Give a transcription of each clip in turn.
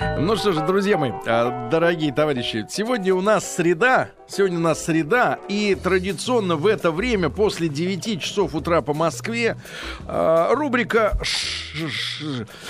Ну что ж, друзья мои, а, дорогие товарищи, сегодня у нас среда, сегодня у нас среда, и традиционно в это время, после 9 часов утра по Москве, а, рубрика...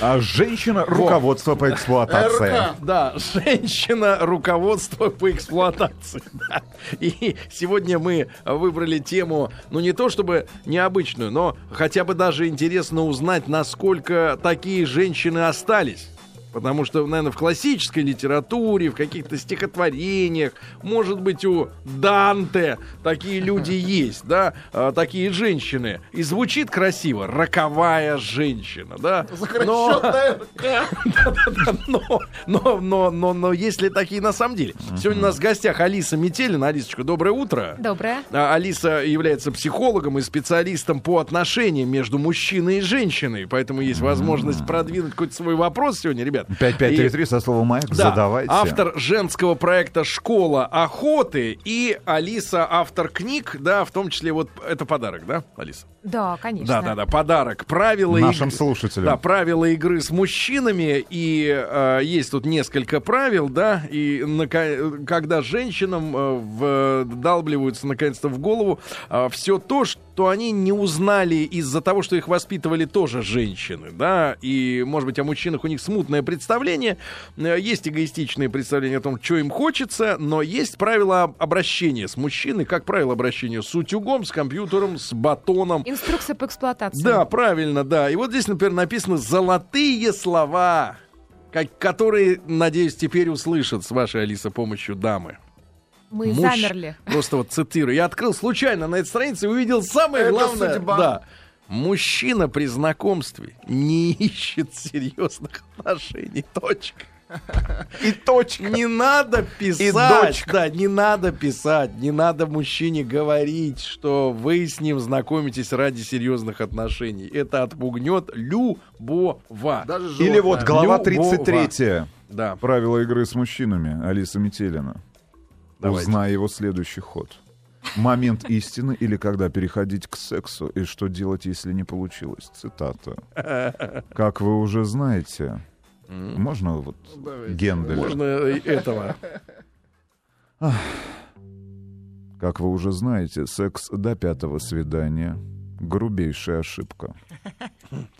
А женщина руководство по эксплуатации. РК, да, женщина руководство по эксплуатации. Да. И сегодня мы выбрали тему, ну не то чтобы необычную, но хотя бы даже интересно узнать, насколько такие женщины остались. Потому что, наверное, в классической литературе, в каких-то стихотворениях, может быть, у Данте такие люди есть, да, а, такие женщины. И звучит красиво «роковая женщина», да. Но, но, но, но, но, но есть ли такие на самом деле? Сегодня у нас в гостях Алиса Метелина. Алисочка, доброе утро. Доброе. А, Алиса является психологом и специалистом по отношениям между мужчиной и женщиной, поэтому есть возможность продвинуть какой-то свой вопрос сегодня, ребят. 5533 со словом «Майк» Да, задавайте. автор женского проекта «Школа охоты» и Алиса автор книг, да, в том числе вот это подарок, да, Алиса? Да, конечно. Да, да, да, подарок. Правила Нашим игры- слушателям. Да, правила игры с мужчинами. И э, есть тут несколько правил, да. И нака- когда женщинам э, вдалбливаются наконец-то в голову все то, что они не узнали из-за того, что их воспитывали тоже женщины, да. И, может быть, о мужчинах у них смутное представление. Э, Есть эгоистичные представления о том, что им хочется, но есть правила обращения с мужчиной, как правило обращения с утюгом, с компьютером, с батоном. Инструкция по эксплуатации. Да, правильно, да. И вот здесь, например, написано «золотые слова», как- которые, надеюсь, теперь услышат с вашей, Алиса, помощью дамы. Мы Муж- замерли. Просто вот цитирую. Я открыл случайно на этой странице и увидел самое Это главное. судьба. Да. Мужчина при знакомстве не ищет серьезных отношений. Точка. И точка. Не надо писать. дочка. Да, не надо писать. Не надо мужчине говорить, что вы с ним знакомитесь ради серьезных отношений. Это отпугнет любого. Даже Или вот глава Любого. 33. Да. Правила игры с мужчинами. Алиса Метелина. Давайте. Узнай его следующий ход. Момент истины или когда переходить к сексу и что делать, если не получилось. Цитата. Как вы уже знаете, можно вот Генделя? Можно этого. Как вы уже знаете, секс до пятого свидания — грубейшая ошибка.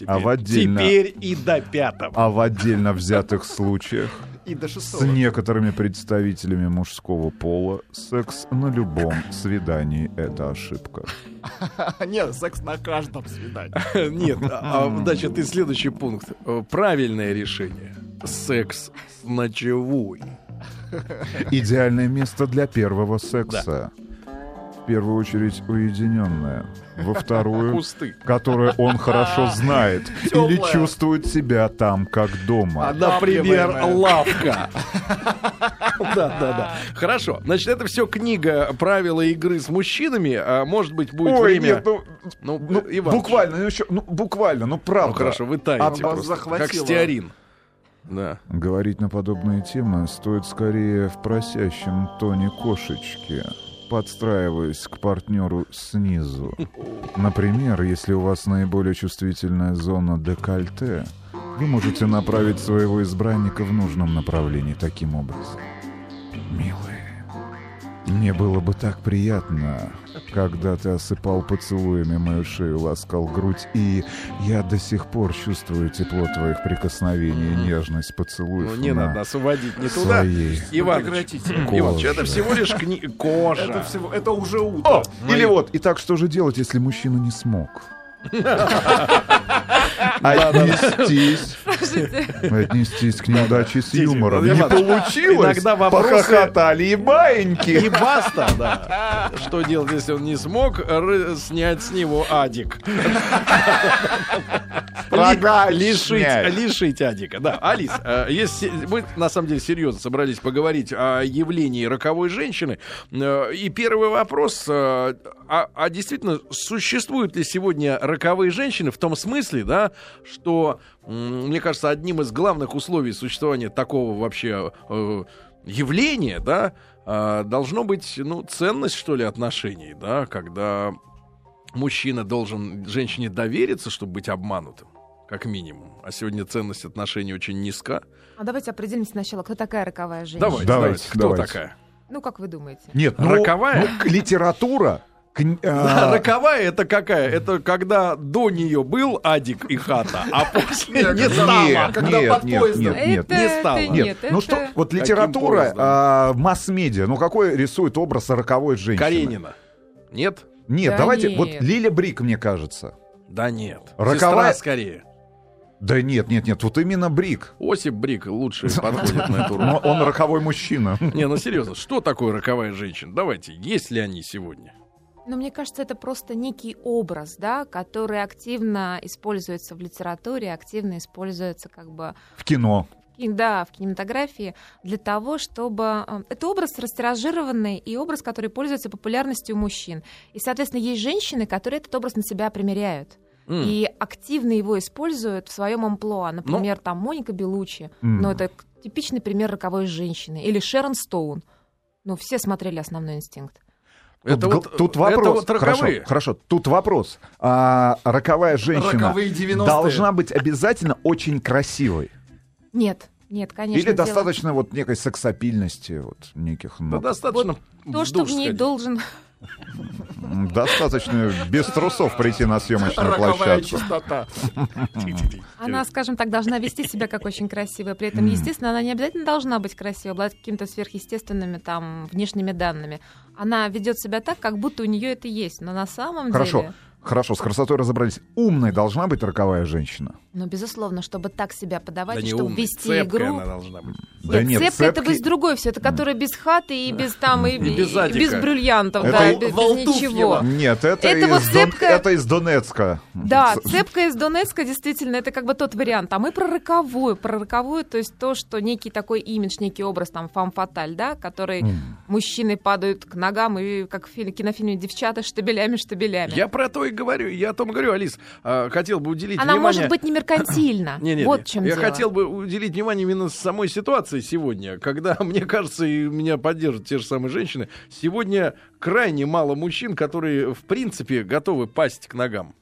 А в отдельно- Теперь и до пятого. А в отдельно взятых случаях И до с шестого. некоторыми представителями мужского пола секс на любом свидании — это ошибка. Нет, секс на каждом свидании. Нет, а, а, значит, и следующий пункт. Правильное решение. Секс с ночевой. Идеальное место для первого секса. В первую очередь уединенное. Во вторую, Кусты. которое он хорошо знает или чувствует себя там, как дома. А, например, лавка. Да, да, да. Хорошо. Значит, это все книга «Правила игры с мужчинами». А может быть, будет Ой, время... нет, ну, Ну, ну, Иван, буквально, ну, еще, ну, буквально, ну, правда. Ну, хорошо, вы таете А просто, как стеарин. Да. Говорить на подобные темы стоит скорее в просящем тоне кошечки, подстраиваясь к партнеру снизу. Например, если у вас наиболее чувствительная зона декольте, вы можете направить своего избранника в нужном направлении таким образом. Милый, мне было бы так приятно, когда ты осыпал поцелуями мою шею, ласкал грудь, и я до сих пор чувствую тепло твоих прикосновений и нежность поцелуев Ну, не на надо нас уводить не туда. Иваныч, Прекратите. Кожа. это всего лишь кни... кожа. Это всего, это уже утро. О, или вот, и так что же делать, если мужчина не смог? Отнестись. Отнестись к неудаче с юмором. Владимир Не получилось. иногда вопросы- Похохотали и баиньки. И баста, да. Что делать, если он не смог снять с него адик? Рога Лишить, лишить адика. Да, Алис, э, если мы на самом деле серьезно собрались поговорить о явлении роковой женщины. э, И первый вопрос, э, а, а действительно существуют ли сегодня роковые женщины в том смысле, да, что, мне кажется, одним из главных условий существования такого вообще явления, да, должно быть, ну, ценность, что ли, отношений, да, когда мужчина должен женщине довериться, чтобы быть обманутым. как минимум. А сегодня ценность отношений очень низка. А давайте определимся сначала, кто такая роковая женщина. Давайте, Давайте, давайте. Кто давайте. такая? Ну, как вы думаете? Нет, ну, Роковая? ну, к- литература... Да, а, роковая это какая? Это когда до нее был Адик и хата, а после не стало. когда нет, под нет, поездом. нет, нет. это, не стало. это Нет, ну что, вот литература, а, масс-медиа, ну какой рисует образ роковой женщины? Каренина. Нет? Нет, Да давайте, нет. вот Лиля Брик, мне кажется. Да нет. Роковая- Сестра скорее. Да нет, нет, нет, вот именно Брик. Осип Брик лучше подходит на эту роль. Но он роковой мужчина. Не, ну серьезно, что такое роковая женщина? Давайте, есть ли они сегодня? Но мне кажется, это просто некий образ, да, который активно используется в литературе, активно используется как бы В кино. И, да, в кинематографии для того, чтобы... э, Это образ растиражированный и образ, который пользуется популярностью у мужчин. И, соответственно, есть женщины, которые этот образ на себя примеряют. М. И активно его используют в своем амплуа. Например, там Моника Белучи. М. Ну, это типичный пример роковой женщины. Или Шерон Стоун. Ну, все смотрели «Основной инстинкт». Это тут, вот, тут это вопрос. вот роковые. Хорошо, хорошо. Тут вопрос. А, роковая женщина Роковые 90-е. должна быть обязательно очень красивой. Нет, нет, конечно. Или дело- достаточно вот некой сексапильности, вот неких Да нот. достаточно То, в что в ней сходить. должен... Достаточно без трусов прийти на съемочную Роковая площадку. чистота. Она, скажем так, должна вести себя как очень красивая. При этом, естественно, она не обязательно должна быть красивой, обладать какими-то сверхъестественными там внешними данными. Она ведет себя так, как будто у нее это есть. Но на самом Хорошо, деле... хорошо, с красотой разобрались. Умной должна быть роковая женщина. Ну, безусловно, чтобы так себя подавать, Да чтобы умная, вести цепкая игру. она должна быть. Да нет, цепка это цепки- без другой все, это которая без хаты и без там и, И без и без бриллиантов, Это да, и без, без ничего. Нет, это, Это из, вот Дон- цепка- это из Донецка. Да, цепка из Донецка действительно это как бы тот вариант. А мы про роковую, про роковую, то есть то, что некий такой имидж, некий образ там фам-фаталь, да, который М. мужчины падают к ногам и как в фи- кинофильме девчата штабелями штабелями. Я про то и говорю. Я о том говорю, Алис. а, хотел бы уделить Она внимание... может быть не меркантильна. Не, не, вот не. чем Я дело. хотел бы уделить внимание именно самой ситуации сегодня, когда, мне кажется, и меня поддержат те же самые женщины, сегодня крайне мало мужчин, которые, в принципе, готовы пасть к ногам.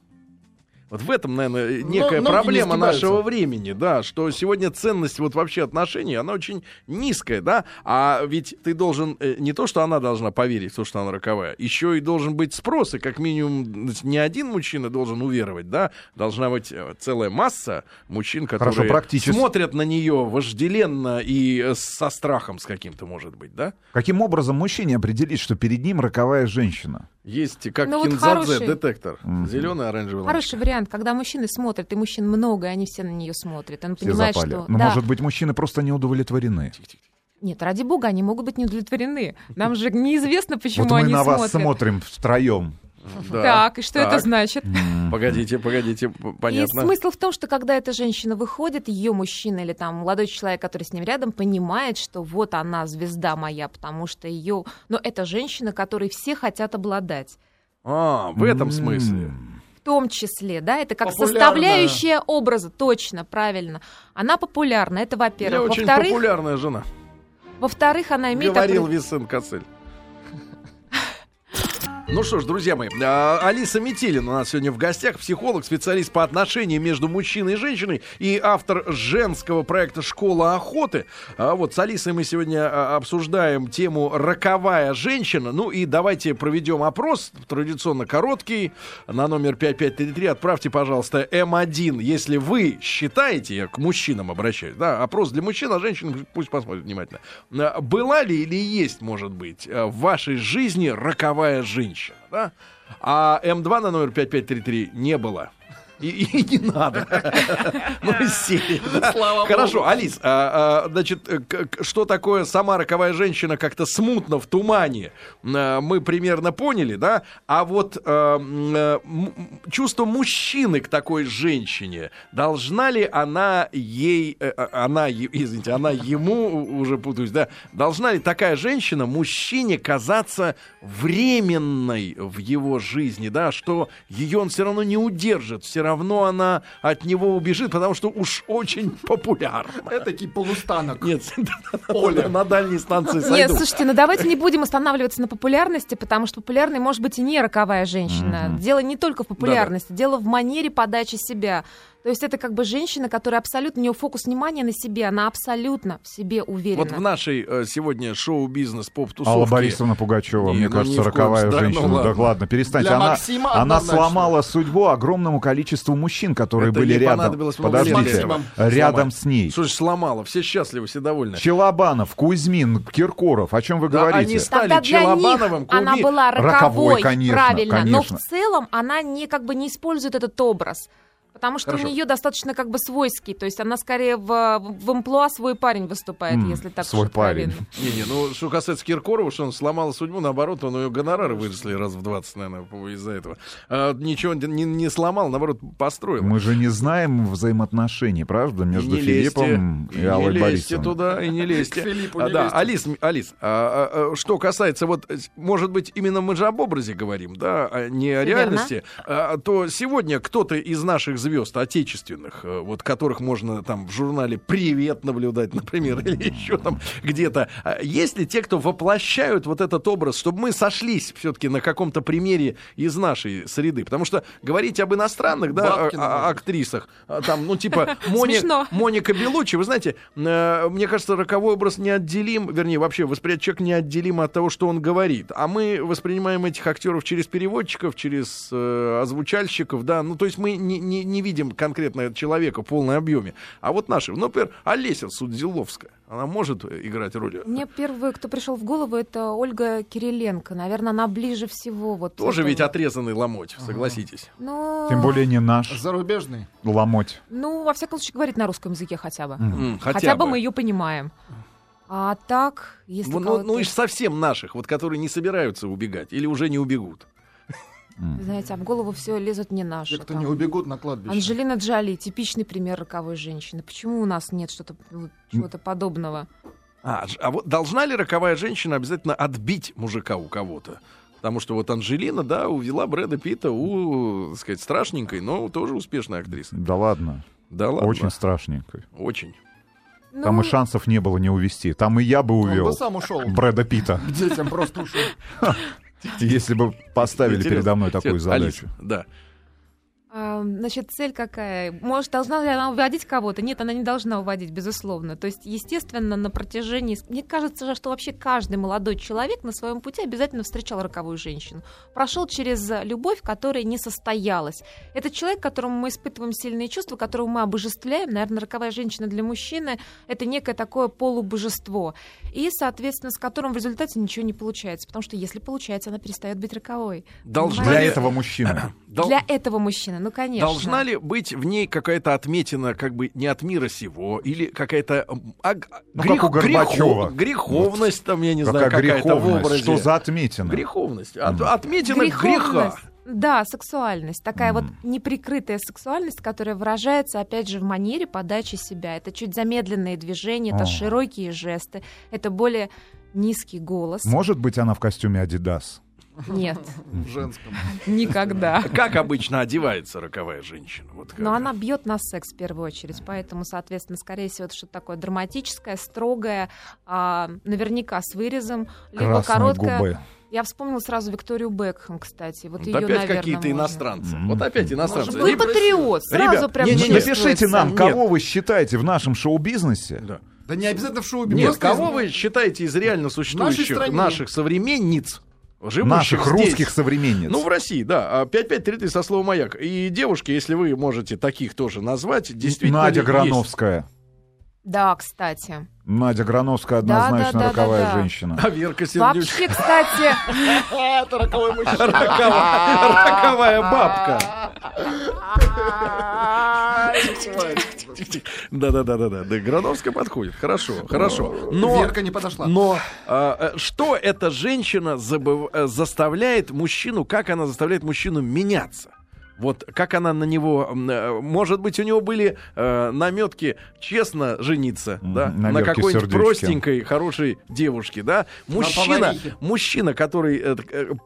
Вот в этом, наверное, некая не проблема сгибаются. нашего времени, да, что сегодня ценность вот вообще отношений, она очень низкая, да, а ведь ты должен, э, не то, что она должна поверить в то, что она роковая, еще и должен быть спрос, и как минимум не один мужчина должен уверовать, да, должна быть э, целая масса мужчин, которые Хорошо, практически. смотрят на нее вожделенно и э, со страхом с каким-то, может быть, да. Каким образом мужчине определить, что перед ним роковая женщина? Есть как Ну вот кинзадзе хороший- детектор, Мгм. зеленый, оранжевый. Хороший вариант, когда мужчины смотрят, и мужчин много, и они все на нее смотрят. Он Все понимает, запали. что... Но, да. может быть, мужчины просто не удовлетворены. Нет, ради бога, они могут быть не удовлетворены. Нам же неизвестно, почему вот мы они на вас смотрят. смотрим втроем. Да. Так, и что это Так. значит? Погодите, погодите, п- И понятно. смысл в том, что когда эта женщина выходит, ее мужчина или там молодой человек, который с ним рядом, понимает, что вот она звезда моя, потому что ее... Но это женщина, которой все хотят обладать. А, в этом смысле. В том числе, да, это как Популярная. составляющая образа, точно, правильно. Она популярна, это во-первых. очень Во-вторых, популярная жена. во-вторых, она имеет... Говорил опре- Висен Кацель. Ну что ж, друзья мои, а, Алиса Метелин у нас сегодня в гостях, психолог, специалист по отношениям между мужчиной и женщиной и автор женского проекта «Школа охоты». А Вот с Алисой мы сегодня а, обсуждаем тему «Роковая женщина». Ну и давайте проведем опрос, традиционно короткий, на номер 5533. Отправьте, пожалуйста, М1, если вы считаете, я к мужчинам обращаюсь, да, опрос для мужчин, а женщин пусть посмотрят внимательно. Была ли или есть, может быть, в вашей жизни роковая женщина, да? А М2 на номер 5533 не было. И, и не надо. Ну, да. Слава Хорошо. Алис, а, а, значит, э, что такое сама роковая женщина как-то смутно в тумане, а, мы примерно поняли, да? А вот э, м- чувство мужчины к такой женщине, должна ли она ей, э, э, она, извините, она ему, уже путаюсь, да, должна ли такая женщина мужчине казаться временной в его жизни, да, что ее он все равно не удержит, все равно она от него убежит, потому что уж очень популярна. Этакий полустанок. Нет, Оля. на дальней станции Нет, сойду. слушайте, ну давайте не будем останавливаться на популярности, потому что популярной может быть и не роковая женщина. Дело не только в популярности, дело в манере подачи себя. То есть это как бы женщина, которая абсолютно, у нее фокус внимания на себе, она абсолютно в себе уверена. Вот в нашей э, сегодня шоу-бизнес поп-тусовке... Алла Борисовна Пугачева, Не, мне ну, кажется, роковая. Да, женщина. ну Да ладно. ладно, перестаньте. Для Она, Максима она сломала судьбу огромному количеству мужчин, которые Это были рядом. Подождите, рядом с ней. Ж сломала? Все счастливы, все довольны. Челобанов, Кузьмин, Киркоров. О чем вы Да, говорите? они стали Тогда для Челобановым, них она была роковой, Роковой, конечно, правильно, но в конечно. целом она не как бы не использует этот образ. Потому что Хорошо. у нее достаточно как бы свойский, то есть она скорее в, в амплуа свой парень выступает, М, если так свой парень. Не-не, ну, что касается Киркорова, что он сломал судьбу, наоборот, он ее гонорары выросли раз в 20, наверное, из-за этого. А, ничего не, не сломал, наоборот, построил. Мы же не знаем взаимоотношений, правда, между не лезьте, Филиппом и, не Аллой лезьте Борисовной. туда и не лезьте. К Филиппу А, не да, лезьте. Алис, Алис, а, а, а, что касается вот, э, может быть, именно мы же об образе говорим, да, а не о реальности, а, то сегодня кто-то из наших звезд отечественных, э, вот которых можно там в журнале «Привет» наблюдать, например, или еще там где-то, а, есть ли те, кто воплощают вот этот образ, чтобы мы сошлись все-таки на каком-то примере из нашей среды? Потому что говорить об иностранных, да, а- а- актрисах, а, там, ну, типа, Мони-. Моника Белучи, вы знаете, э, мне кажется, роковой образ неотделим, вернее, вообще восприятие человека неотделим от того, что он говорит. А мы воспринимаем этих актеров через переводчиков, через э, озвучальщиков, да, ну, то есть мы не, не, не видим конкретно человека в полном объеме. А вот наши, ну, например, Олеся Судзиловская, она может э, играть роль? Мне первый, кто пришел в голову, это Ольга Кириленко. Наверное, она ближе всего. Вот Тоже этого. ведь отрезанный ломоть, согласитесь. Ну, Тем более не наш Зарубежный. ломоть. Ну, во всяком случае, говорит на русском языке хотя бы. М, Хотя, бы мы ее понимаем. А так, если Ну, ну, ну, из совсем наших, вот которые не собираются убегать или уже не убегут. Знаете, а в голову все лезут не наши. Те, кто там. не убегут на кладбище. Анджелина Джоли, типичный пример роковой женщины. Почему у нас нет что-то чего-то подобного? А, а вот должна ли роковая женщина обязательно отбить мужика у кого-то? Потому что вот Анжелина, да, увела Брэда Питта у, так сказать, страшненькой, но тоже успешной актрисы. Да ладно, Да ладно. очень страшненько. Очень. Там Ну, и шансов не было не увести. Там и я бы Он увел бы сам ушел. Брэда Питта, К детям просто ушел. если бы поставили передо мной такую задачу. Да. Значит, цель какая? Может, должна ли она уводить кого-то? Нет, она не должна уводить, безусловно. То есть, естественно, на протяжении... Мне кажется же, что вообще каждый молодой человек на своем пути обязательно встречал роковую женщину. Прошел через любовь, которая не состоялась. Это человек, которому мы испытываем сильные чувства, которого мы обожествляем. Наверное, роковая женщина для мужчины — это некое такое полубожество. И, соответственно, с которым в результате ничего не получается. Потому что если получается, она перестает быть роковой. Должна Для этого мужчины. Для этого мужчины, ну, конечно. Должна ли быть в ней какая-то отметина, как бы не от мира сего, или какая-то а, Ну, как у Горбачева. греховность, там, я не знаю, Какая какая-то в греховность? образе. Что за отметина? Греховность. От- отметина греха. Да, сексуальность. Такая вот Мгм. неприкрытая сексуальность, которая выражается, опять же, в манере подачи себя. Это чуть замедленные движения, это О. широкие жесты, это более низкий голос. Может быть, она в костюме Адидас? Нет, В женском. никогда. Как обычно одевается роковая женщина? Вот как. Но она бьет на секс в первую очередь, поэтому, соответственно, скорее всего, это что-то такое драматическое, строгое, а, наверняка с вырезом, либо Красные короткое. губы. Я вспомнила сразу Викторию Бекхэм, кстати. Вот Вот ее, опять какие-то иностранцы. Мгм. Вот опять иностранцы. Может Вы патриот, сразу Ребят, прям не- не- не. Напишите нам, Нет. кого вы считаете в нашем шоу-бизнесе. Да. Да не обязательно в шоу Нет, кого из- вы считаете из реально существующих наших современниц, живущих Наших здесь? русских современниц. Ну, в России, да. А 5533 со словом «Маяк». И девушки, если вы можете таких тоже назвать, действительно Надя ли есть? Грановская. Да, кстати. Надя Грановская Да, однозначно да, да, роковая да, да. женщина. А Верка Сердючка. Вообще, кстати, Это роковой мужчина. Роковая, роковая бабка. Да-да-да-да-да. Да, Грановская подходит. Хорошо, хорошо. Но, Верка не подошла. но а, э, что эта женщина забыв- э, заставляет мужчину, как она заставляет мужчину меняться? Вот как она на него, э, может быть, у него были э, наметки честно жениться, да, на наметки какой-нибудь простенькой, хорошей девушке, да. Мужчина, мужчина, который э,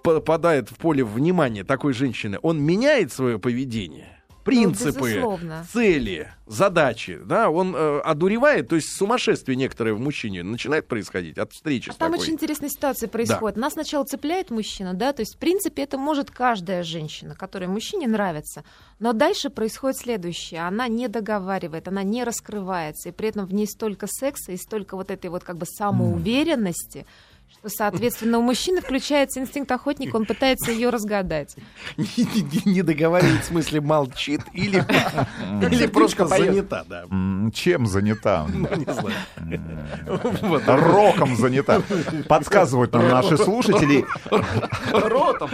попадает в поле внимания такой женщины, он меняет свое поведение. Принципы, безусловно. цели, задачи, да, он э, одуревает, то есть сумасшествие некоторое в мужчине начинает происходить от встречи А там такой. очень интересная ситуация происходит. Нас сначала цепляет мужчина, да, то есть, в принципе, это может каждая женщина, которая мужчине нравится. Но дальше происходит следующее. Она не договаривает, она не раскрывается, и при этом в ней столько секса и столько вот этой вот как бы самоуверенности, что, соответственно, у мужчины включается инстинкт охотника, он пытается ее разгадать. не, договаривает, в смысле молчит или, или просто занята, да. Чем занята? Ну, не знаю. Вот. Роком занята. Подсказывают нам наши слушатели. Ротом.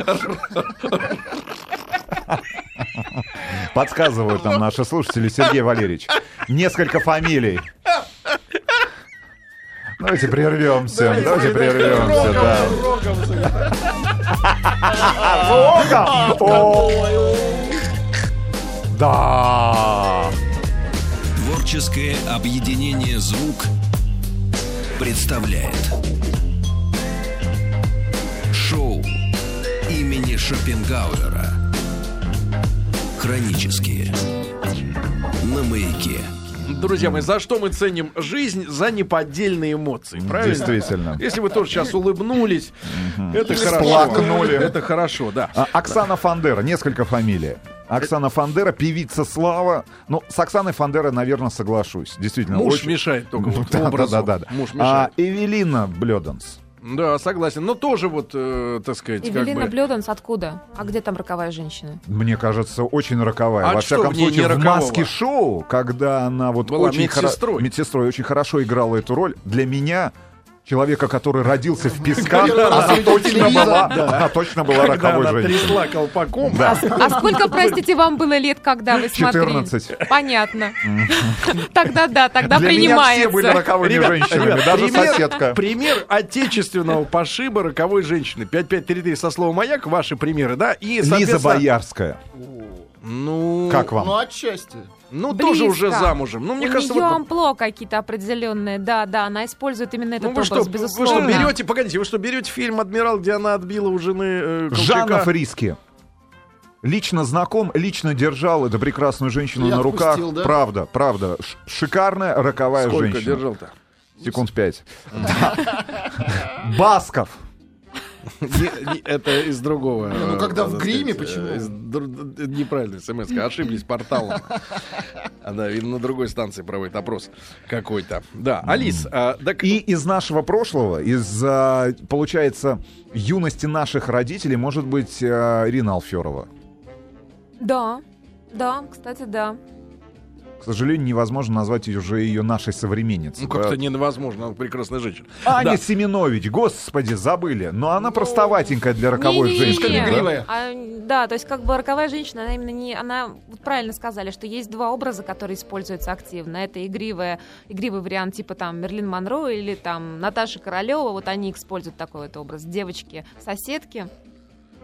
Подсказывают нам наши слушатели, Сергей Валерьевич. Несколько фамилий. Давайте прервемся. Давайте прервемся, да. Да. Творческое объединение «Звук» представляет Шоу имени Шопенгауэра Хронические На маяке Друзья мои, за что мы ценим жизнь? За неподдельные эмоции, правильно? Действительно. Если вы тоже сейчас улыбнулись, это хорошо. Всплакнули. Это хорошо, да. А, Оксана Фандера, несколько фамилий. Оксана Фандера, певица Слава. Ну, с Оксаной Фандера, наверное, соглашусь. Действительно. Муж очень- мешает только вот Да, образу. да, да, да. Муж А, мешает. Эвелина Блёданс. Да, согласен. Но тоже вот, э, так сказать, как Эвелина бы... Блёданс откуда? А где там роковая женщина? Мне кажется, очень роковая. А Во что всяком в ней случае, не в рокового? маске шоу, когда она вот Была очень хоро- медсестрой. медсестрой очень хорошо играла эту роль. Для меня человека, который родился в песках, раз она точно была, она точно была роковой женщиной. колпаком. Да. А сколько, простите, вам было лет, когда вы смотрели? 14. Понятно. Тогда да, тогда Для меня все принимается. были роковыми Ребят, женщинами, даже пример, соседка. Пример отечественного пошиба роковой женщины. 5533 со словом «Маяк», ваши примеры, да? И, Лиза Боярская. Ну, Как вам? Ну, отчасти. Ну тоже уже Близко. замужем. Ну, мне У кажется, нее вот... амплуа какие-то определенные, да, да, она использует именно этот Ну вы что, образ, вы безусловно. что берете, погодите, вы что берете фильм «Адмирал», где она отбила у жены э, Жанна Колчака? Фриски. Лично знаком, лично держал эту прекрасную женщину И на руках. отпустил, да? Правда, правда. Шикарная роковая Сколько женщина. держал-то? Секунд пять. Да. Басков. Это из другого. Ну, э, когда в так гриме, почему? э, д- Неправильно смс ошиблись порталом. А, Да, видно, на другой станции проводит опрос какой-то. Да, Алис, а, И из нашего прошлого, из, а, получается, юности наших родителей, может быть, а, Ирина Алферова. Да, да, кстати, да. К сожалению, невозможно назвать ее уже ее нашей современницей. ну как-то да. невозможно, она прекрасная женщина. Аня Да. Семенович, господи, забыли. Но она простоватенькая для роковой Не-не-не-не. женщины. да? игривая. А, да, то есть как бы роковая женщина, она именно не, она вот правильно сказали, что есть два образа, которые используются активно. Это игривая, игривый вариант типа там Мерлин Монро или там Наташа Королева, вот они используют такой вот образ. Девочки,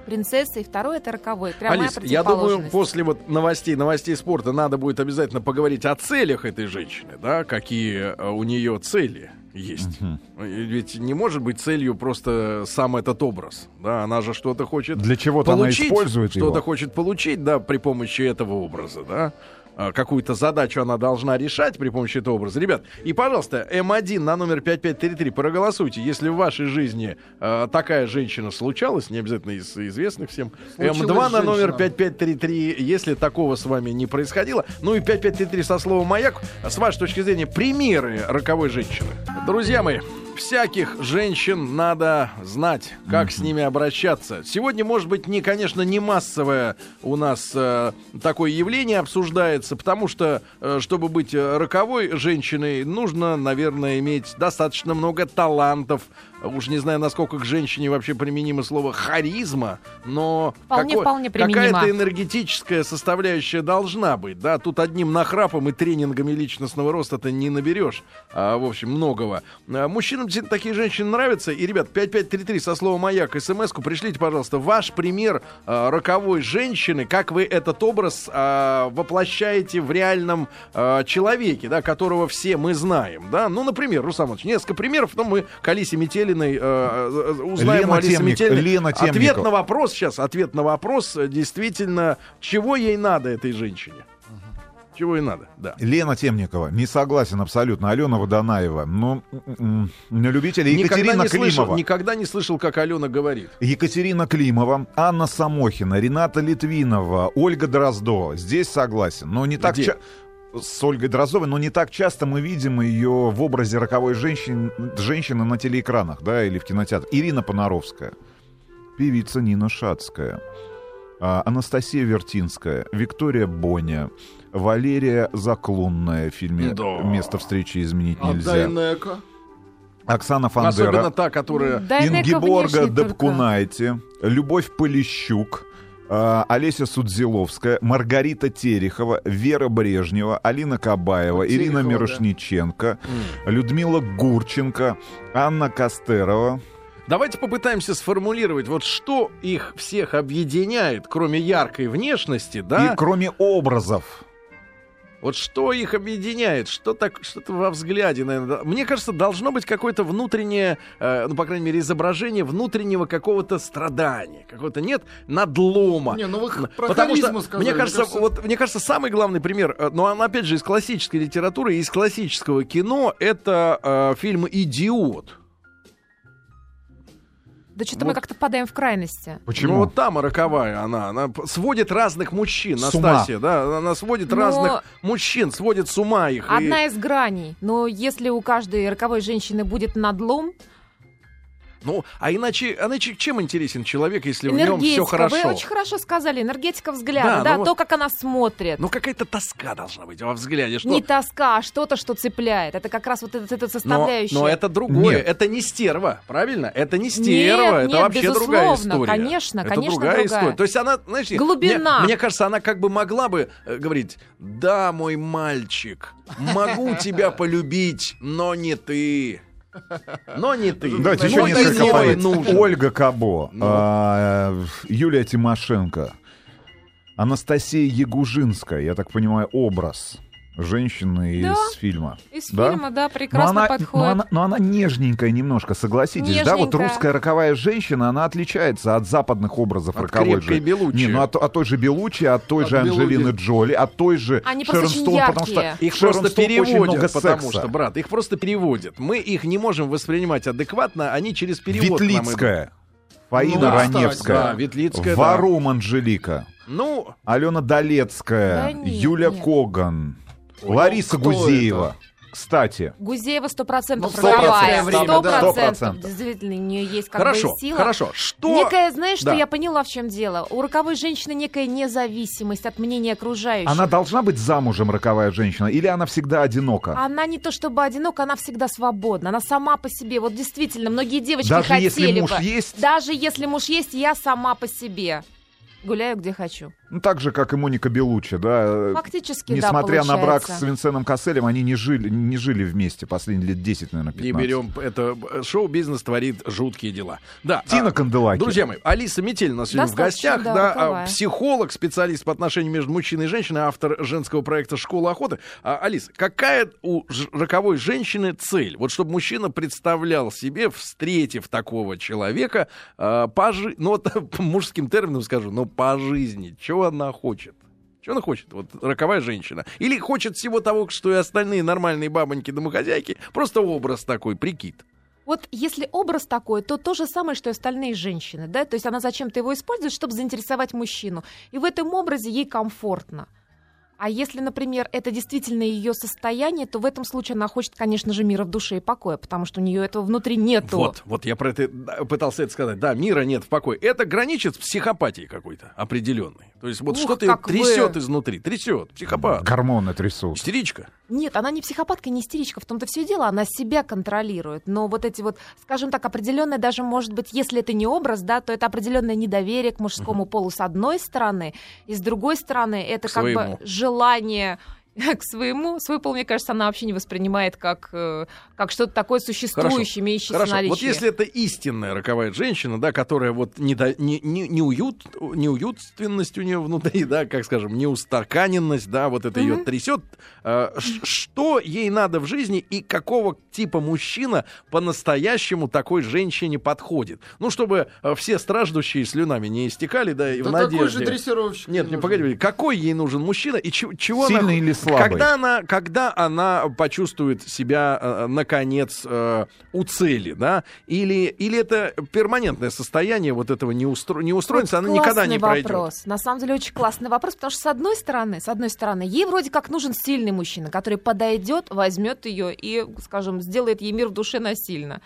и второй это роковой. Прямая Алис, я думаю, после вот новостей, новостей спорта надо будет обязательно поговорить о целях этой женщины, да, какие э, у нее цели есть. И Ведь не может быть целью просто сам этот образ, да, она же что-то хочет Для чего-то она получить, использует что-то его. хочет получить, да, при помощи этого образа, да. А, Какую-то задачу она должна решать при помощи этого образа. Ребят, и, пожалуйста, М1 на номер 5533 проголосуйте, если в вашей жизни э, такая женщина случалась, не обязательно из известных всем. Случилась М2 на номер женщина. 5533, если такого с вами не происходило. Ну и 5533 со словом «Маяк». С вашей точки зрения, примеры роковой женщины. Друзья мои, всяких женщин надо знать, как с ними обращаться. Сегодня, может быть, не, конечно, не массовое у нас э, такое явление обсуждается, потому что, э, чтобы быть э, роковой женщиной, нужно, наверное, иметь достаточно много талантов. Уж не знаю, насколько к женщине вообще применимо слово харизма, но Вполне, какое- вполне какая-то энергетическая составляющая должна быть. Да, тут одним нахрапом и тренингами личностного роста ты не наберешь, а, в общем, многого. А, мужчинам такие женщины нравятся. И, ребят, 5533 со словом «Маяк» смс-ку пришлите, пожалуйста, ваш пример а, роковой женщины, как вы этот образ а, воплощаете в реальном а, человеке, да, которого все мы знаем. Да? Ну, например, Руслан Иванович, несколько примеров, но мы к Алисе Метелиной Метелиной э, э, узнаем Лена у Алисы Темник-. Лена Ответ Темникова. на вопрос сейчас, ответ на вопрос, э, действительно, чего ей надо этой женщине? Чего ей надо, да. Лена Темникова, не согласен абсолютно. Алена Водонаева, ну, м-м, на любителя Екатерина никогда, не слышал, Климова. никогда не слышал, как Алена говорит. Екатерина Климова, Анна Самохина, Рената Литвинова, Ольга Дроздова. Здесь согласен. Но не так Где? ча- с Ольгой Дроздовой, но не так часто мы видим ее в образе роковой женщины, женщины на телеэкранах, да, или в кинотеатре. Ирина Понаровская, певица Нина Шацкая, а, Анастасия Вертинская, Виктория Боня, Валерия Заклунная в фильме Да. «Место встречи изменить А нельзя», Дайнека? Оксана Фандера, Особенно та, которая... Да, Нека Ингеборга только. Любовь Полищук, Олеся Судзиловская, Маргарита Терехова, Вера Брежнева, Алина Кабаева, Вот Ирина Терехова, да. Мирошниченко, Людмила Гурченко, Анна Костерова. Давайте попытаемся сформулировать, вот что их всех объединяет, кроме яркой внешности, да? И кроме образов, Вот что их объединяет? Что так, что-то во взгляде, наверное. Мне кажется, должно быть какое-то внутреннее, э, ну, по крайней мере, изображение внутреннего какого-то страдания. Какого-то нет надлома. Не, ну вы про Потому что, сказали, мне мне кажется, кажется- вот, мне кажется, самый главный пример, э, но он, опять же, из классической литературы, из классического кино, это э, фильм «Идиот». Да что-то мы Вот. как-то падаем в крайности. почему? Ну, вот там роковая она. Она сводит разных мужчин, С ума. Настасья, да. Она сводит Но- разных мужчин, сводит с ума их. и- Одна из граней. Но если у каждой роковой женщины будет надлом, Ну, а иначе, а иначе чем интересен человек, если в нем энергетика. все хорошо? Вы очень хорошо сказали. Энергетика взгляда. Да, Да, ну то, как она смотрит. Ну, какая-то тоска должна быть во взгляде. Что... Не тоска, а что-то, что цепляет. Это как раз вот эта, эта но, составляющая. но это другое. Нет. Это не стерва, правильно? Это не стерва, это нет, вообще другая безусловно, история. конечно, это конечно, другая, другая. история. То есть она, знаешь, Глубина. Мне, мне кажется, она как бы могла бы э, говорить: Да, мой мальчик, могу тебя полюбить, но не ты. Но не ты. Давайте Ну, еще несколько. Ольга Кабо, Ну. а, Юлия Тимошенко, Анастасия Ягужинская, я так понимаю, образ женщины Да. из фильма. Из Да? фильма, да, Но прекрасно она, подходит. но, она, но она нежненькая немножко, согласитесь, да? Вот Нежненькая. русская роковая женщина, она отличается от западных образов От роковой. Белуччи. Не, ну от, от той же Белучи, от той От же Анджелины Белуги. Джоли, от той же Они просто Шерон Стоун, потому что яркие. Их Шерон просто Стоун очень переводят, много потому секса. что, брат, их просто переводят. Мы их не можем воспринимать адекватно, они через перевод нам. Ветлицкая, Фаина Ну, Раневская, Да, Ветлицкая, да. Варум Анжелика. Ну, Алена Долецкая, Да нет, Юля нет. Коган, Лариса кто Гузеева. Кстати, Гузеева сто процентов Ну, роковая. 100% время, Сто да. процентов. 100%. Действительно, у нее есть как хорошо, бы сила. хорошо. Что... Некая, знаешь, что Да. я поняла, в чем дело? У роковой женщины некая независимость от мнения окружающих. она должна быть замужем, роковая женщина, или она всегда одинока? Она не то чтобы одинока, она всегда свободна. Она сама по себе. Вот действительно, многие девочки Даже хотели если муж бы. есть? Даже если муж есть, я сама по себе. Гуляю где хочу. Ну, так же, как и Моника Белуччи, да. Фактически, да, Несмотря на брак с Винсеном Касселем, они не жили, не жили вместе последние лет 10, наверное, 15. Не берем, это шоу-бизнес творит жуткие дела. Да. Тина а, Канделаки. Друзья мои, Алиса Метель у нас сегодня в гостях, да, да, психолог, специалист по отношению между мужчиной и женщиной, автор женского проекта «Школа охоты». А, Алиса, какая у роковой женщины цель? Вот чтобы мужчина представлял себе, встретив такого человека, а, по жи- ну вот по мужским терминам скажу, но по жизни, чего она хочет? Чего она хочет? Вот роковая женщина. Или хочет всего того, что и остальные нормальные бабоньки-домохозяйки, просто образ такой, прикид. Вот если образ такой, то то же самое, что и остальные женщины, да, то есть она зачем-то его использует, чтобы заинтересовать мужчину, и в этом образе ей комфортно. А если, например, это действительно ее состояние, то в этом случае она хочет, конечно же, мира в душе и покоя, потому что у нее этого внутри нету. Вот, вот я про это пытался это сказать. Да, мира нет в покое. Это граничит с психопатией какой-то определенной. То есть вот что-то ее как вы. трясет изнутри, трясет. Психопат. Гормоны трясут. Истеричка. Нет, она не психопатка, не истеричка, в том-то все дело, она себя контролирует. Но вот эти вот, скажем так, определенное даже, может быть, если это не образ, да, то это определенное недоверие к мужскому полу с одной стороны, и с другой стороны это К как своему. бы желание желание к своему, свой пол, мне кажется, она вообще не воспринимает как, э, как что-то такое существующее, имеющееся Хорошо. наличие. Вот если это истинная роковая женщина, да, которая вот не, до- не, не, не уют, неуютственность у нее внутри, да, как скажем, неустаканенность, да, вот это ее Мгм. трясет. э, что ей надо в жизни и какого типа мужчина по-настоящему такой женщине подходит? Ну, чтобы э, все страждущие слюнами не истекали, да, и в Да такой же надежде. дрессировщик. Нет, не погоди, какой ей нужен мужчина и чего, чего она Сильный или слабый? когда она, когда она почувствует себя, э, наконец, э, у цели, да? Или, или это перманентное состояние вот этого неустро... неустроенности, Вот она никогда не классный пройдет? вопрос. На самом деле очень классный вопрос, потому что с одной стороны, с одной стороны, ей вроде как нужен сильный мужчина, который подойдет, возьмет ее и, скажем, сделает ей мир в душе насильно.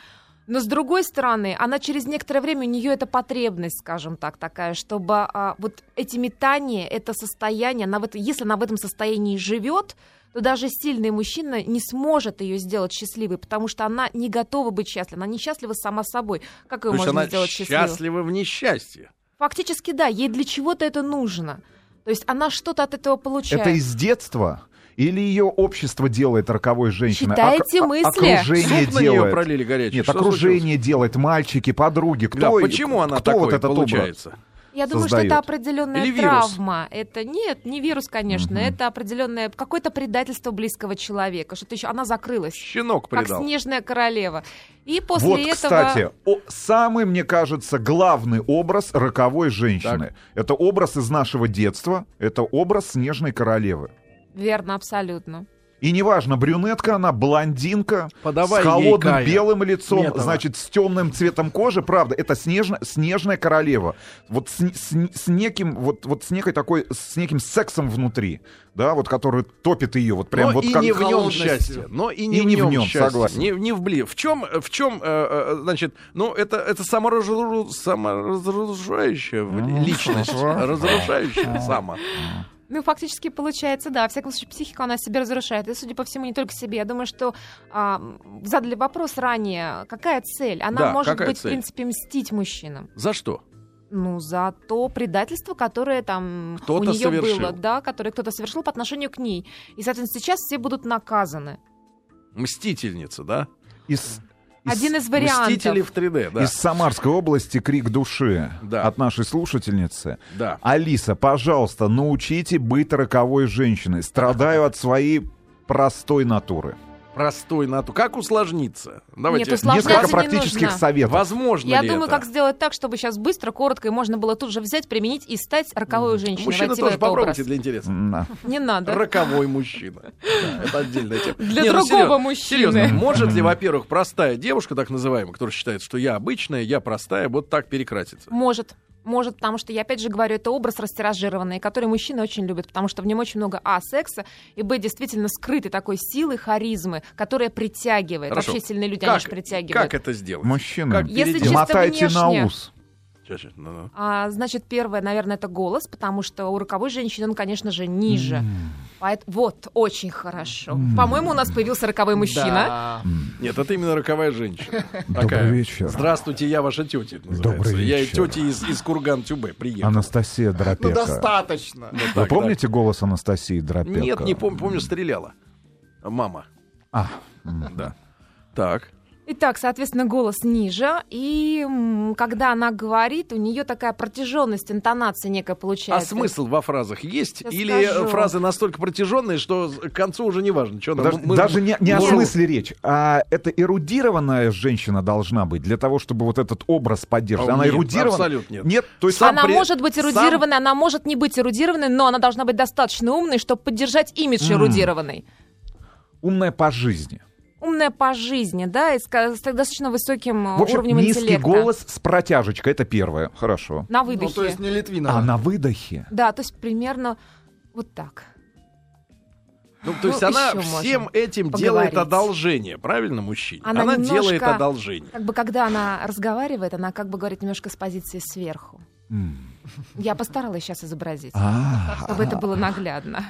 Но с другой стороны, она через некоторое время у нее это потребность, скажем так, такая, чтобы а, вот эти метания, это состояние, она в это, если она в этом состоянии живет, то даже сильный мужчина не сможет ее сделать счастливой, потому что она не готова быть счастливой, она несчастлива сама собой. Как ее То можно она сделать счастливой? счастлива в несчастье. Фактически, да, ей для чего-то это нужно. То есть она что-то от этого получает. Это из детства? Или ее общество делает роковой женщиной? Читайте Ок- мысли. Окружение Суп на нее делает. пролили горячий. Нет, Что окружение случилось? делает, мальчики, подруги. Да, Кто, почему она кто такой вот этот образ? получается? Я думаю, создает. что это определенная Или вирус? травма. Это нет, не вирус, конечно. Мгм. Это определенное какое-то предательство близкого человека. Что-то еще она закрылась. Щенок Как предал. снежная королева. И после вот, этого. кстати, о- самый, мне кажется, главный образ роковой женщины. Это образ из нашего детства. Это образ снежной королевы. Верно, абсолютно. И неважно, брюнетка она, блондинка, Подавай с холодным белым лицом, Метова. значит, с темным цветом кожи, правда, это снежно, снежная королева. Вот с, с- с неким, вот, вот с некой такой, с неким сексом внутри, да, вот который топит ее, вот прям но вот и как... не в нем счастье. Но и не, И в, не в нем счастье. согласен. Не, не в бли. В чем, в чем, э, э, значит, ну, это, это саморазру- саморазрушающая в- личность. Разрушающая сама. Ну, фактически получается, да. Во всяком случае, психика она себя разрушает. И, судя по всему, не только себе. Я думаю, что а, задали вопрос ранее. Какая цель? Она Да, может быть, цель? в принципе, мстить мужчинам. За что? Ну, за то предательство, которое там у Кто-то нее совершил. было, да, которое кто-то совершил по отношению к ней. И, соответственно, сейчас все будут наказаны. Мстительница, да? Из- Один из вариантов. Мстители в 3D, да. из Самарской области крик души Да. от нашей слушательницы. Да. Алиса, пожалуйста, научите быть роковой женщиной. Страдаю от своей простой натуры. Простой нату. Как усложниться? Давайте. Нет, Несколько не практических нужно. советов. Возможно Я ли думаю, это? как сделать так, чтобы сейчас быстро, коротко, и можно было тут же взять, применить и стать роковой женщиной, в тоже этот образ. попробуйте для интереса. Да. Не надо. Роковой мужчина. Да, это отдельная тема. Для Не, ну, другого серьезно, мужчины. Серьезно, может ли, во-первых, простая девушка, так называемая, которая считает, что я обычная, я простая, вот так перекраситься? Может. Может, потому что я опять же говорю, это образ растиражированный, который мужчины очень любят, потому что в нем очень много а секса и б действительно скрытой такой силы, харизмы, которая притягивает. Хорошо. Вообще сильные люди, они же Как, притягивают. как это сделать? Мужчины, Как Если чисто мотайте на внешне. ус. Щас, щас, ну-ну. А, значит, первое, наверное, это голос, потому что у роковой женщины он, конечно же, ниже. Поэт- Вот, очень хорошо. По-моему, у нас появился роковой мужчина. Да. Нет, это именно роковая женщина. Добрый Такая. вечер. Здравствуйте, я ваша тетя. Добрый Я вечер. тетя из, из Курган-Тюбе приехал. Анастасия Ну, Дропека. достаточно. Вот Вы так, помните голос Анастасии. Дропека? Нет, не помню, помню, стреляла. Мама, А, да. Так. Итак, соответственно, голос ниже, и когда она говорит, у нее такая протяженность интонации некая А получается. смысл во фразах есть? Сейчас Или скажу. фразы настолько протяженные, что к концу уже не важно, что Даже, мы- даже не, не о мы- смысле речь, а это эрудированная женщина должна быть для того, чтобы вот этот образ поддерживать. А, Она нет, эрудирована? абсолютно нет. Нет, то есть Сам она при- может быть сам- эрудированной, она может не быть эрудированной, но она должна быть достаточно умной, чтобы поддержать имидж эрудированной. умная по жизни. Умная по жизни, да, и с, с достаточно высоким э, В общем, уровнем низкий интеллекта. голос с протяжечкой, это первое, хорошо. На Ну, выдохе. то есть не Литвинова. А на выдохе? Да, то есть примерно вот так. Ну, то есть Ну, она всем этим делает поговорить. одолжение, правильно, мужчине? Она Она, немножко- делает одолжение. Как бы когда она разговаривает, она как бы говорит немножко с позиции сверху. М. Я постаралась сейчас изобразить, А, чтобы это было наглядно.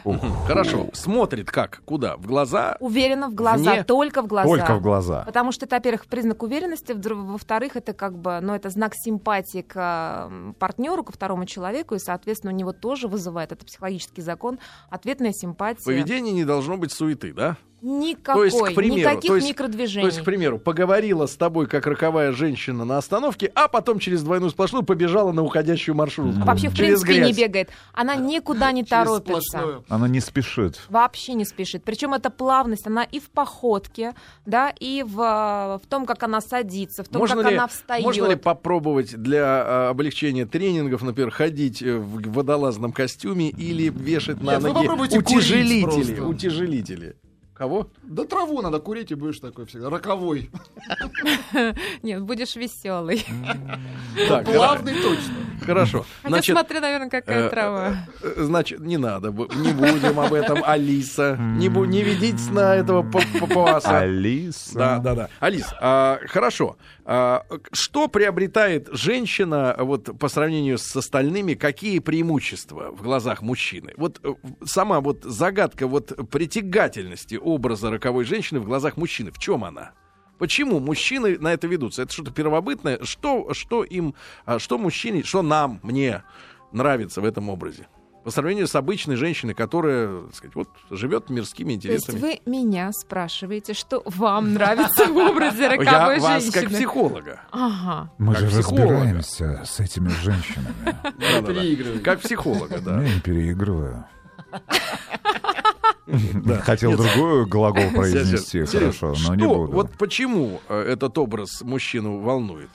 Хорошо. Смотрит как? Куда? В глаза? Уверена в глаза, только в глаза. Только в глаза. Потому что это, во-первых, признак уверенности, во-вторых, это как бы, ну, это знак симпатии к партнеру, ко второму человеку, и, соответственно, у него тоже вызывает, это психологический закон, ответная симпатия. В поведении не должно быть суеты, да? Никакой, То есть, к примеру, никаких то есть- микродвижений. То есть, к примеру, поговорила с тобой как роковая женщина на остановке, а потом через двойную сплошную побежала на уходящую маршрутку. А Вообще, в через принципе, не грязь. бегает. Она никуда не торопится. сплошную. Она не спешит. Вообще не спешит. Причем эта плавность, она и в походке, да, и в, в том, как она садится, в том, Можно как ли, она встает. можно ли попробовать для а, облегчения тренингов, например, ходить э, в водолазном костюме или вешать на Нет, вы ноги утяжелители? просто. Утяжелители. Кого? Да траву надо курить, и будешь такой всегда. Роковой. Нет, будешь веселый. Так, Плавный точно. Хорошо. Хотя Значит, смотри, наверное, какая э, трава. э, значит, не надо, не будем об этом, Алиса. Не, не ведитесь на этого па- папуаса. Алиса. Да, да, да. Алис, а, хорошо. А, что приобретает женщина вот по сравнению с остальными? Какие преимущества в глазах мужчины? Вот э, сама вот загадка вот притягательности образа роковой женщины в глазах мужчины. В чем она? Почему мужчины на это ведутся? Это что-то первобытное? Что, что им, а, что мужчине, что нам, мне нравится в этом образе? По сравнению с обычной женщиной, которая, так сказать, вот живет мирскими То есть интересами. вы меня спрашиваете, что вам нравится в образе роковой Я вас как женщины? психолога. Ага. Мы Как же психолога. разбираемся с этими женщинами. Переигрывай. Как психолога, да. Я не переигрываю. Хотел другой глагол произнести, хорошо, но не буду. Вот почему э, этот образ мужчину волнует?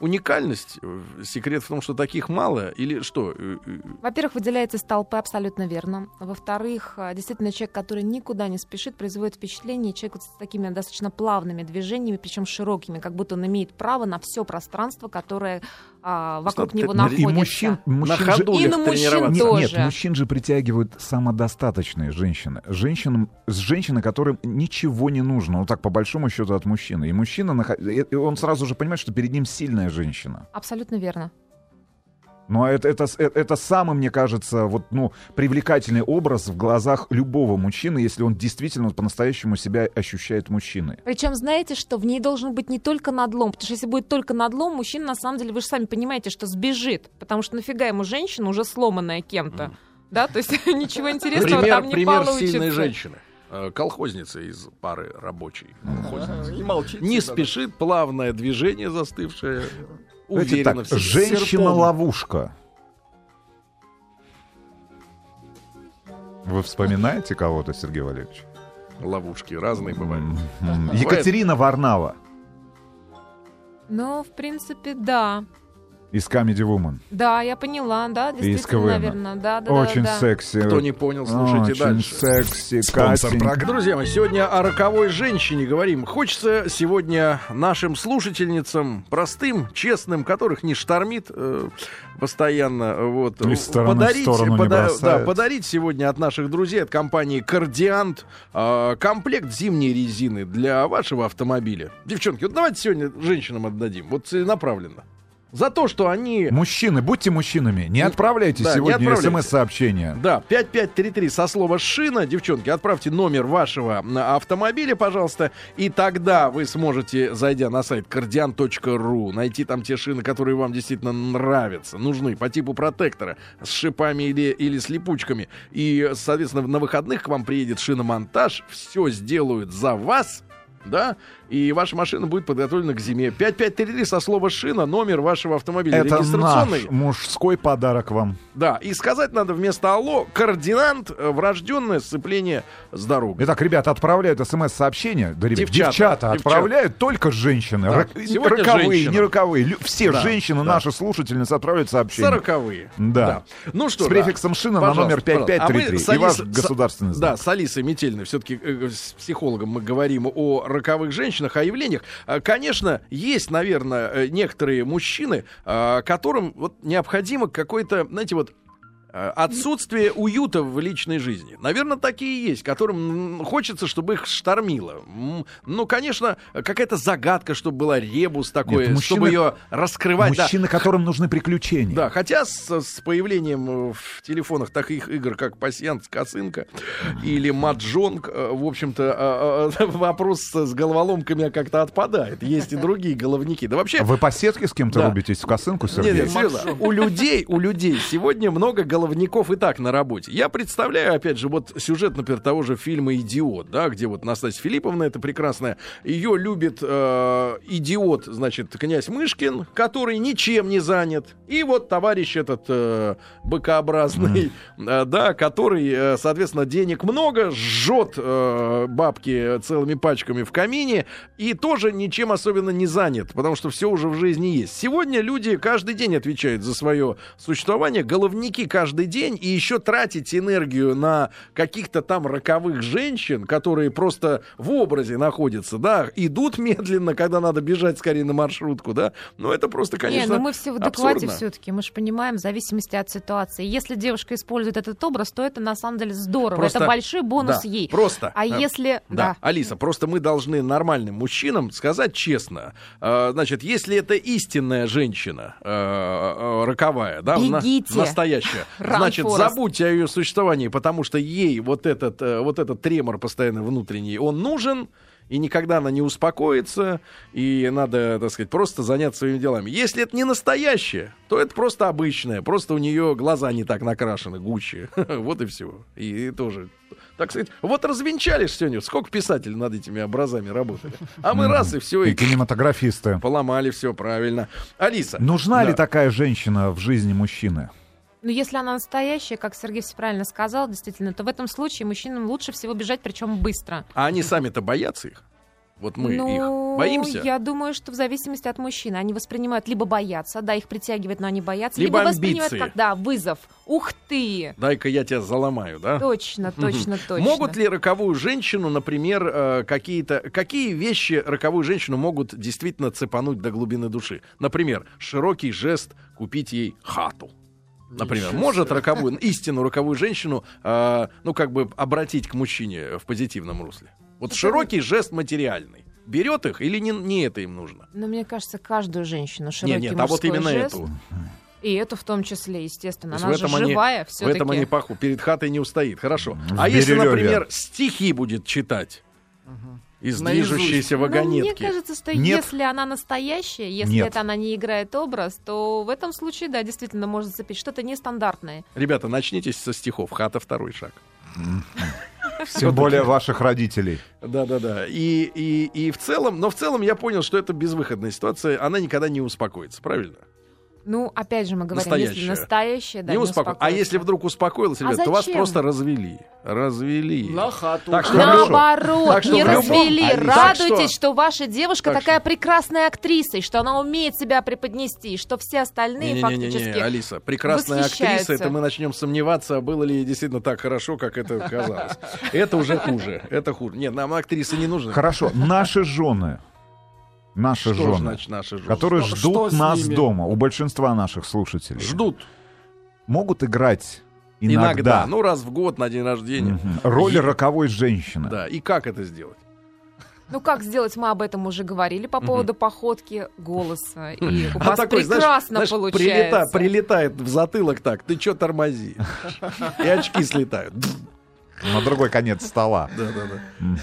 Уникальность? Э, Секрет в том, что таких мало? Или что? Э, Во-первых, выделяется из толпы абсолютно верно. Во-вторых, действительно, человек, который никуда не спешит, производит впечатление, человек вот с такими достаточно плавными движениями, причем широкими, как будто он имеет право на все пространство, которое а, вокруг Что-то него ты- находится. И мужчин, На мужчин же- ходу И на мужчин. Нет, тоже. нет, мужчин же притягивают самодостаточные женщины. Женщинам, с женщины, которым ничего не нужно, ну так по большому счету от мужчины. И мужчина, он сразу же понимает, что перед ним сильная женщина. Абсолютно верно. Ну а это, это, это, это самый, мне кажется, вот, ну, привлекательный образ в глазах любого мужчины, если он действительно по-настоящему себя ощущает мужчиной. Причем знаете, что в ней должен быть не только надлом, потому что если будет только надлом, мужчина на самом деле, вы же сами понимаете, что сбежит, потому что нафига ему женщина уже сломанная кем-то, да, то есть ничего интересного Пример, там не пример получится. сильной женщины. Э, Колхозница из пары рабочей. колхозницы. И молчит. Не спешит, плавное движение застывшее. Уверенно так, женщина-ловушка. Вы вспоминаете кого-то, Сергей Валерьевич? Ловушки разные бывают. М, Екатерина Варнава Ну, в принципе, да. Из Comedy Woman. Да, я поняла, да, Из действительно, КВН. наверное, да, да, Очень да, да. секси. Кто не понял, слушайте Очень дальше. секси, Спонсор Катенька. программы. Друзья мои, сегодня о роковой женщине говорим. Хочется сегодня нашим слушательницам, простым, честным, которых не штормит э, постоянно, вот, Из стороны в подарить, пода- да, подарить сегодня от наших друзей, от компании Кардиант, э, комплект зимней резины для вашего автомобиля. Девчонки, вот давайте сегодня женщинам отдадим, вот целенаправленно. За то, что они... Мужчины, будьте мужчинами. Не отправляйте Да, сегодня смс-сообщения. Да, 5533 со слова «шина». Девчонки, отправьте номер вашего автомобиля, пожалуйста, и тогда вы сможете, зайдя на сайт cardian.ru, найти там те шины, которые вам действительно нравятся, нужны по типу протектора с шипами или, или с липучками. И, соответственно, на выходных к вам приедет шиномонтаж, все сделают за вас, да, и ваша машина будет подготовлена к зиме. 5533 со слова «шина», номер вашего автомобиля Это регистрационный. наш мужской подарок вам. Да, и сказать надо вместо «алло» координант э, врожденное сцепление с дорогой. Итак, ребята, отправляют смс-сообщения. Да, ребят, Девчата, девчата, девчата. отправляют только женщины. Да, Рок- роковые, женщина. не роковые. Лю- Все Да, женщины, да. наши слушательницы, отправляют сообщения. Сороковые. Да. Ну что, С да. префиксом «шина» на Пожалуйста, номер пожалуйста. А мы 5533. И ваш Алисой- с- государственный Да, знак. с Алисой Метельной. Все-таки с психологом мы говорим о роковых женщинах, о явлениях. А, Конечно, есть, наверное, э, некоторые мужчины, а, которым вот необходимо какой-то, знаете, вот Э, Отсутствие уюта в личной жизни. Наверное, такие есть, которым хочется, чтобы их штормило. Ну, конечно, какая-то загадка, чтобы была ребус такой, Нет, чтобы мужчины- ее раскрывать. да. Мужчины, которым нужны приключения. Да, хотя с, с появлением э, в телефонах таких игр, как пассианс, косынка или маджонг, э, в общем-то, э, э, вопрос с головоломками как-то отпадает. Есть и другие головники. Да вообще... Вы по сетке с кем-то Да. рубитесь в косынку, Нет, Сергей? нет, серьезно, у людей, у людей сегодня много головников и так на работе. Я представляю, опять же, вот сюжет, например, того же фильма «Идиот», да, где вот Настасья Филипповна, это прекрасная, ее любит э, идиот, значит, князь Мышкин, который ничем не занят. И вот товарищ этот э, быкообразный, э, да, который, э, соответственно, денег много, жжет э, бабки целыми пачками в камине и тоже ничем особенно не занят, потому что все уже в жизни есть. Сегодня люди каждый день отвечают за свое существование, головники каждый день, и еще тратить энергию на каких-то там роковых женщин, которые просто в образе находятся, да, идут медленно, когда надо бежать скорее на маршрутку, да, но это просто, конечно, Не, ну мы все в адеквате все-таки, мы же понимаем, в зависимости от ситуации. Если девушка использует этот образ, то это на самом деле здорово. Просто- это большой бонус Да, ей. Просто. А э, если... Да. Да. Алиса, просто мы должны нормальным мужчинам сказать честно. э, значит, если это истинная женщина, э, э, роковая, да, на- настоящая, Run, значит, Forrest. забудьте о ее существовании, потому что ей вот этот, э, вот этот тремор постоянно внутренний, он нужен. И никогда она не успокоится, и надо, так сказать, просто заняться своими делами. Если это не настоящее, то это просто обычное, просто у нее глаза не так накрашены, гуще. Вот и все. И тоже, так сказать, вот развенчали ж сегодня, сколько писателей над этими образами работали. А мы раз и все, И и кинематографисты. поломали все правильно. Алиса. Нужна ли Да. такая женщина в жизни мужчины? Но если она настоящая, как Сергей все правильно сказал, действительно, то в этом случае мужчинам лучше всего бежать, причем быстро. А они сами-то боятся их? Вот мы ну, их боимся? Я думаю, что в зависимости от мужчины. Они воспринимают либо боятся, да, их притягивает, но они боятся, Либо либо, воспринимают амбиции. как, да, вызов. Ух ты! Дай-ка я тебя заломаю, да? Точно, точно, точно. Могут ли роковую женщину, например, э, какие-то какие вещи роковую женщину могут действительно цепануть до глубины души? Например, широкий жест купить ей хату. Например, Ничего может себе. роковую, истинно роковую женщину, э, ну, как бы обратить к мужчине в позитивном русле? Вот широкий жест материальный. Берет их или не, не это им нужно? Но мне кажется, каждую женщину Нет, широкий нет, а вот именно жест, эту. И эту в том числе, естественно. Она в этом же они- живая В все этом они паху. Перед хатой не устоит. Хорошо. В А если, Бирюлеве. например, стихи будет читать из Наизусть. движущейся мне вагонетки? кажется, что Нет. если она настоящая, если Нет. это она не играет образ, то в этом случае, да, действительно можно зацепить что-то нестандартное. Ребята, начните со стихов. Хата второй шаг. Тем более ваших родителей. Да-да-да. И, и, и в целом, но в целом я понял, что это безвыходная ситуация. Она никогда не успокоится, правильно? Ну, опять же, мы говорим, если Настоящая. настоящая, да, не не успоко- А если вдруг успокоилась, А ребят, то вас просто развели. Развели. На хату. Так что. Наоборот, Так что не в любом- развели. Алиса, Радуйтесь, так что... ваша девушка Так такая прекрасная актриса, и что она умеет себя преподнести, и что все остальные Не-не-не-не, фактически... Алиса, прекрасная актриса, это мы начнем сомневаться, было ли действительно так хорошо, как это казалось. Это уже хуже, это хуже. Нет, нам актрисы не нужны. Хорошо, наши жены. Наши Что жены. значит наши жены? которые Что- ждут что нас ними? дома, у большинства наших слушателей. Ждут Могут играть иногда. иногда, ну раз в год на день рождения. Мгм. роль Е- роковой женщины. Да, и как это сделать? Ну, как сделать, мы об этом уже говорили по поводу походки голоса. И у А вас такой, знаешь, прекрасно знаешь, получается. прилета- прилетает в затылок так, ты чё тормози? И очки слетают. На другой конец стола. Да-да-да.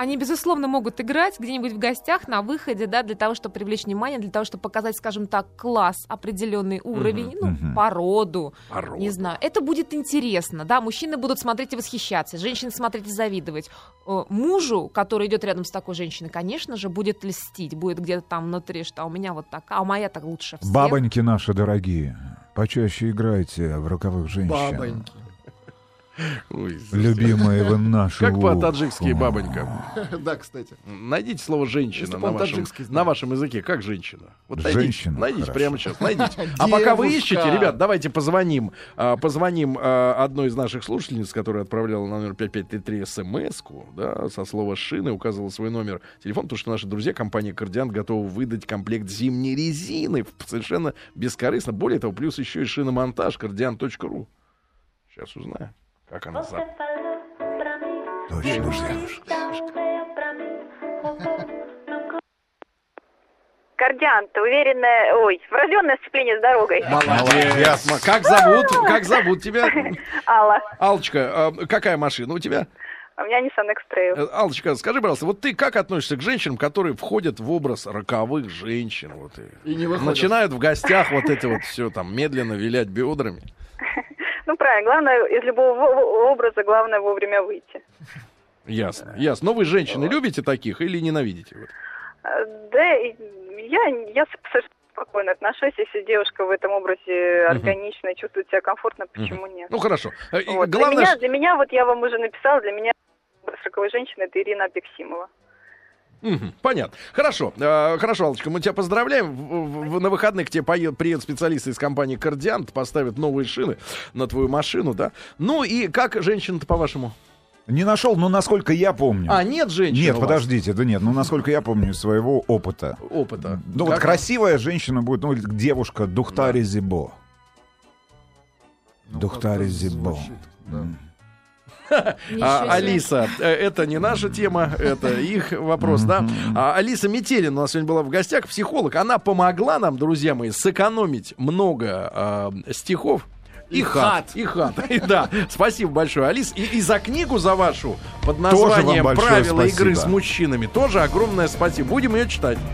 Они, безусловно, могут играть где-нибудь в гостях, на выходе, да, для того, чтобы привлечь внимание, для того, чтобы показать, скажем так, класс, определенный уровень, ну, мгм. породу, Породу. не знаю. Это будет интересно, да, мужчины будут смотреть и восхищаться, женщины смотреть и завидовать. Э, Мужу, который идет рядом с такой женщиной, конечно же, будет льстить, будет где-то там внутри, что а у меня вот так, а у моя так лучше всех. Бабоньки наши дорогие, почаще играйте в роковых женщин. Бабоньки. Ой, Любимые вы наши. Как по-таджикски бабонька? Да, кстати. Найдите слово женщина на вашем, на вашем языке. Как женщина? Вот найдите, Женщина, найдите хорошо. прямо сейчас, найдите. А пока вы ищете, ребят, давайте позвоним. а, Позвоним а, одной из наших слушательниц, которая отправляла на номер 5533 смс-ку, да, со слова шины, указывала свой номер телефона, потому что наши друзья, компания Кардиант, готовы выдать комплект зимней резины совершенно бескорыстно. Более того, плюс еще и шиномонтаж кардиант.ру. Сейчас узнаем, как она за... Точно. Кардиант, уверенное, ой, врожденное сцепление с дорогой. Молодец. Ма- Как зовут? Как зовут тебя? Алла, Алочка, а, какая машина у тебя? у меня Nissan X-Trail. Э, Алочка, скажи, пожалуйста, вот ты как относишься к женщинам, которые входят в образ роковых женщин? Вот, и И не выходят. начинают в гостях вот это вот все там медленно вилять бедрами. Ну, правильно, главное, из любого образа, главное вовремя выйти. Ясно, ясно. Но вы, женщины, любите таких или ненавидите? Вот. А, Да, и я, я совершенно спокойно отношусь, если девушка в этом образе органично чувствует себя комфортно, почему нет? Ну, хорошо. Э, и Вот. Главное, для, меня, для меня, вот я вам уже написала, для меня роковой женщины это Ирина Апексимова. Мгм, понятно. Хорошо, э, хорошо, Алочка, мы тебя поздравляем. В- в- на выходных к тебе поед- приедут специалисты из компании Кардиант, поставят новые шины на твою машину, да? Ну и как женщина-то, по-вашему? Не нашел, но насколько я помню. А, нет женщины Нет, подождите, да нет, ну насколько я помню из своего опыта. Опыта. Ну вот Как? красивая женщина будет, ну, девушка Духтари Зибо. Ну, Духтари Зибо. звучит, да. А. Алиса, э, это не наша тема, это их вопрос, да. А, Алиса Метелин у нас сегодня была в гостях, психолог. Она помогла нам, друзья мои, сэкономить много а, стихов. И, И хат. хат. И хат. И да, спасибо большое, Алис. И, и за книгу за вашу под названием «Правила игры с мужчинами» тоже огромное спасибо. Будем ее читать.